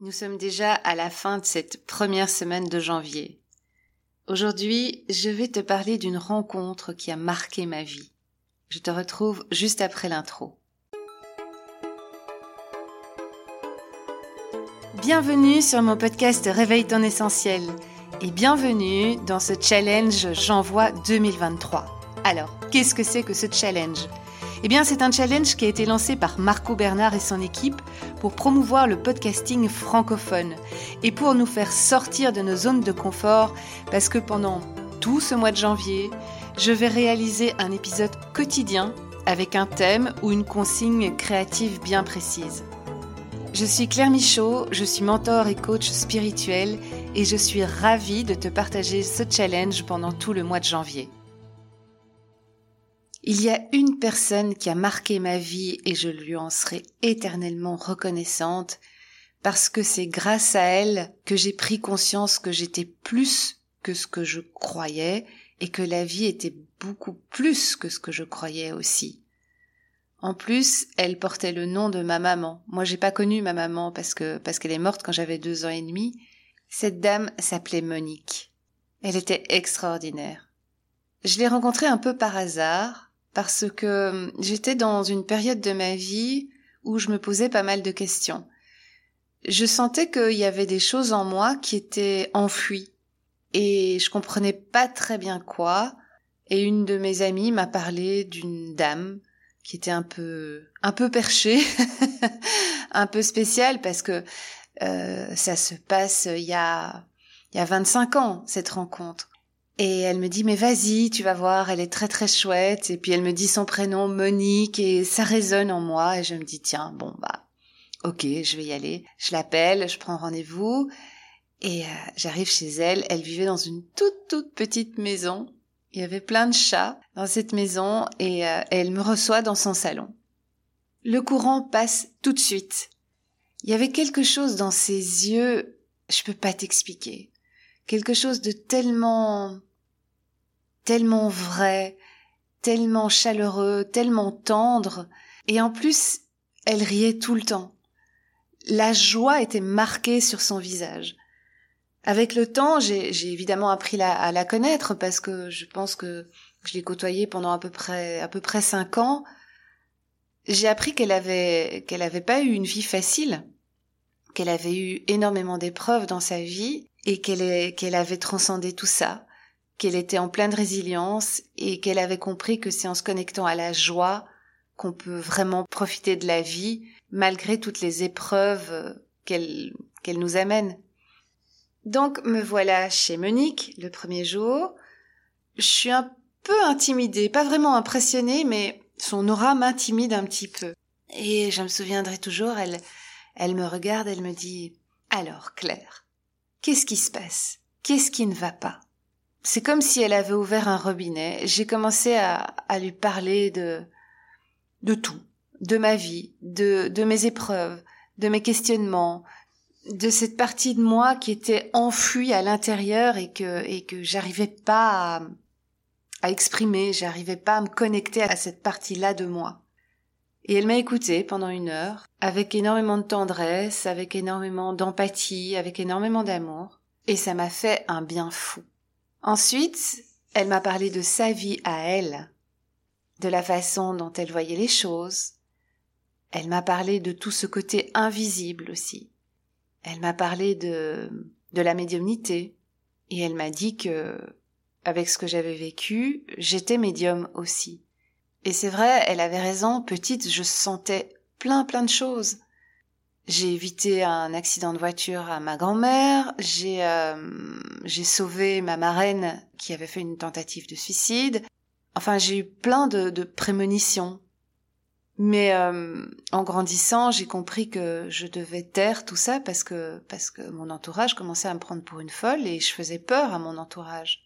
Nous sommes déjà à la fin de cette première semaine de janvier. Aujourd'hui, je vais te parler d'une rencontre qui a marqué ma vie. Je te retrouve juste après l'intro. Bienvenue sur mon podcast Réveille ton essentiel et bienvenue dans ce challenge J'envoie 2023. Alors, qu'est-ce que c'est que ce challenge? Eh bien, c'est un challenge qui a été lancé par Marco Bernard et son équipe pour promouvoir le podcasting francophone et pour nous faire sortir de nos zones de confort parce que pendant tout ce mois de janvier, je vais réaliser un épisode quotidien avec un thème ou une consigne créative bien précise. Je suis Claire Michaud, je suis mentor et coach spirituel et je suis ravie de te partager ce challenge pendant tout le mois de janvier. Il y a une personne qui a marqué ma vie et je lui en serai éternellement reconnaissante parce que c'est grâce à elle que j'ai pris conscience que j'étais plus que ce que je croyais et que la vie était beaucoup plus que ce que je croyais aussi. En plus, elle portait le nom de ma maman. Moi, j'ai pas connu ma maman parce que parce qu'elle est morte quand j'avais deux ans et demi. Cette dame s'appelait Monique. Elle était extraordinaire. Je l'ai rencontrée un peu par hasard parce que euh, j'étais dans une période de ma vie où je me posais pas mal de questions. Je sentais qu'il y avait des choses en moi qui étaient enfouies et je comprenais pas très bien quoi. Et une de mes amies m'a parlé d'une dame qui était un peu un peu perchée, un peu spéciale parce que euh, ça se passe il y a il y a 25 ans cette rencontre. Et elle me dit mais vas-y, tu vas voir, elle est très très chouette. Et puis elle me dit son prénom Monique et ça résonne en moi et je me dis tiens bon bah ok je vais y aller. Je l'appelle, je prends rendez-vous et euh, j'arrive chez elle. Elle vivait dans une toute toute petite maison. Il y avait plein de chats dans cette maison et euh, elle me reçoit dans son salon. Le courant passe tout de suite. Il y avait quelque chose dans ses yeux, je peux pas t'expliquer. Quelque chose de tellement tellement vrai, tellement chaleureux, tellement tendre, et en plus, elle riait tout le temps. La joie était marquée sur son visage. Avec le temps, j'ai évidemment appris à la connaître parce que je pense que je l'ai côtoyée pendant à peu près cinq ans. J'ai appris qu'elle avait qu'elle avait pas eu une vie facile, qu'elle avait eu énormément d'épreuves dans sa vie et qu'elle avait transcendé tout ça qu'elle était en pleine résilience et qu'elle avait compris que c'est en se connectant à la joie qu'on peut vraiment profiter de la vie malgré toutes les épreuves qu'elle qu'elle nous amène. Donc me voilà chez Monique le premier jour. Je suis un peu intimidée, pas vraiment impressionnée, mais son aura m'intimide un petit peu. Et je me souviendrai toujours, elle, elle me regarde, elle me dit, alors Claire, qu'est-ce qui se passe? Qu'est-ce qui ne va pas? C'est comme si elle avait ouvert un robinet. J'ai commencé à, lui parler de, de tout, de ma vie, de, de mes épreuves, de mes questionnements, de cette partie de moi qui était enfuie à l'intérieur et que, et que j'arrivais pas à, à exprimer, j'arrivais pas à me connecter à cette partie-là de moi. Et elle m'a écoutée pendant une heure, avec énormément de tendresse, avec énormément d'empathie, avec énormément d'amour, et ça m'a fait un bien fou. Ensuite, elle m'a parlé de sa vie à elle, de la façon dont elle voyait les choses. Elle m'a parlé de tout ce côté invisible aussi. Elle m'a parlé de, de la médiumnité. Et elle m'a dit que, avec ce que j'avais vécu, j'étais médium aussi. Et c'est vrai, elle avait raison, petite, je sentais plein plein de choses. J'ai évité un accident de voiture à ma grand-mère. J'ai euh, j'ai sauvé ma marraine qui avait fait une tentative de suicide. Enfin, j'ai eu plein de, de prémonitions. Mais euh, en grandissant, j'ai compris que je devais taire tout ça parce que parce que mon entourage commençait à me prendre pour une folle et je faisais peur à mon entourage.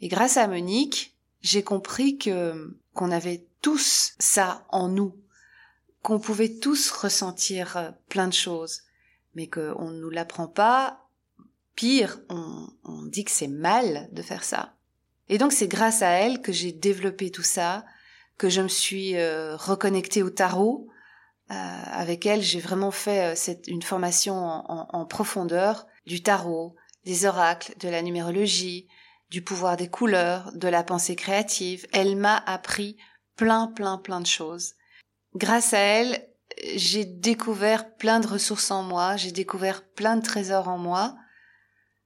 Et grâce à Monique, j'ai compris que qu'on avait tous ça en nous qu'on pouvait tous ressentir euh, plein de choses, mais qu'on ne nous l'apprend pas. Pire, on, dit que c'est mal de faire ça. Et donc c'est grâce à elle que j'ai développé tout ça, que je me suis euh, reconnectée au tarot, avec elle, j'ai vraiment fait une formation en, en profondeur du tarot, des oracles, de la numérologie, du pouvoir des couleurs, de la pensée créative. Elle m'a appris plein, plein, plein de choses. Grâce à elle, j'ai découvert plein de ressources en moi, j'ai découvert plein de trésors en moi.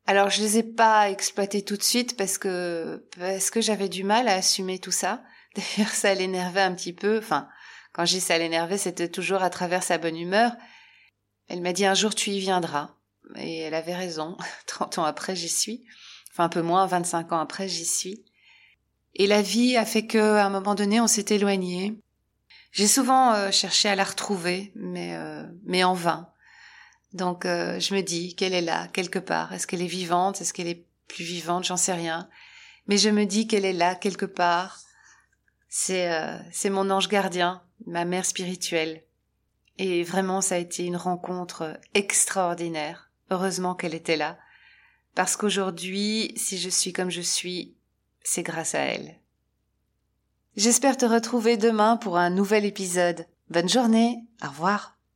Alors je les ai pas exploités tout de suite parce que parce que j'avais du mal à assumer tout ça. D'ailleurs ça l'énervait un petit peu. Enfin, quand j'ai ça l'énervait, c'était toujours à travers sa bonne humeur. Elle m'a dit un jour tu y viendras. Et elle avait raison. 30 ans après, j'y suis. Enfin, un peu moins, 25 ans après, j'y suis. Et la vie a fait que, à un moment donné, on s'est éloigné. J'ai souvent euh, cherché à la retrouver, mais, euh, mais en vain. Donc, euh, je me dis qu'elle est là, quelque part. Est-ce qu'elle est vivante? Est-ce qu'elle est plus vivante? J'en sais rien. Mais je me dis qu'elle est là, quelque part. C'est, c'est mon ange gardien, ma mère spirituelle. Et vraiment, ça a été une rencontre extraordinaire. Heureusement qu'elle était là. Parce qu'aujourd'hui, si je suis comme je suis, c'est grâce à elle. J'espère te retrouver demain pour un nouvel épisode. Bonne journée. Au revoir.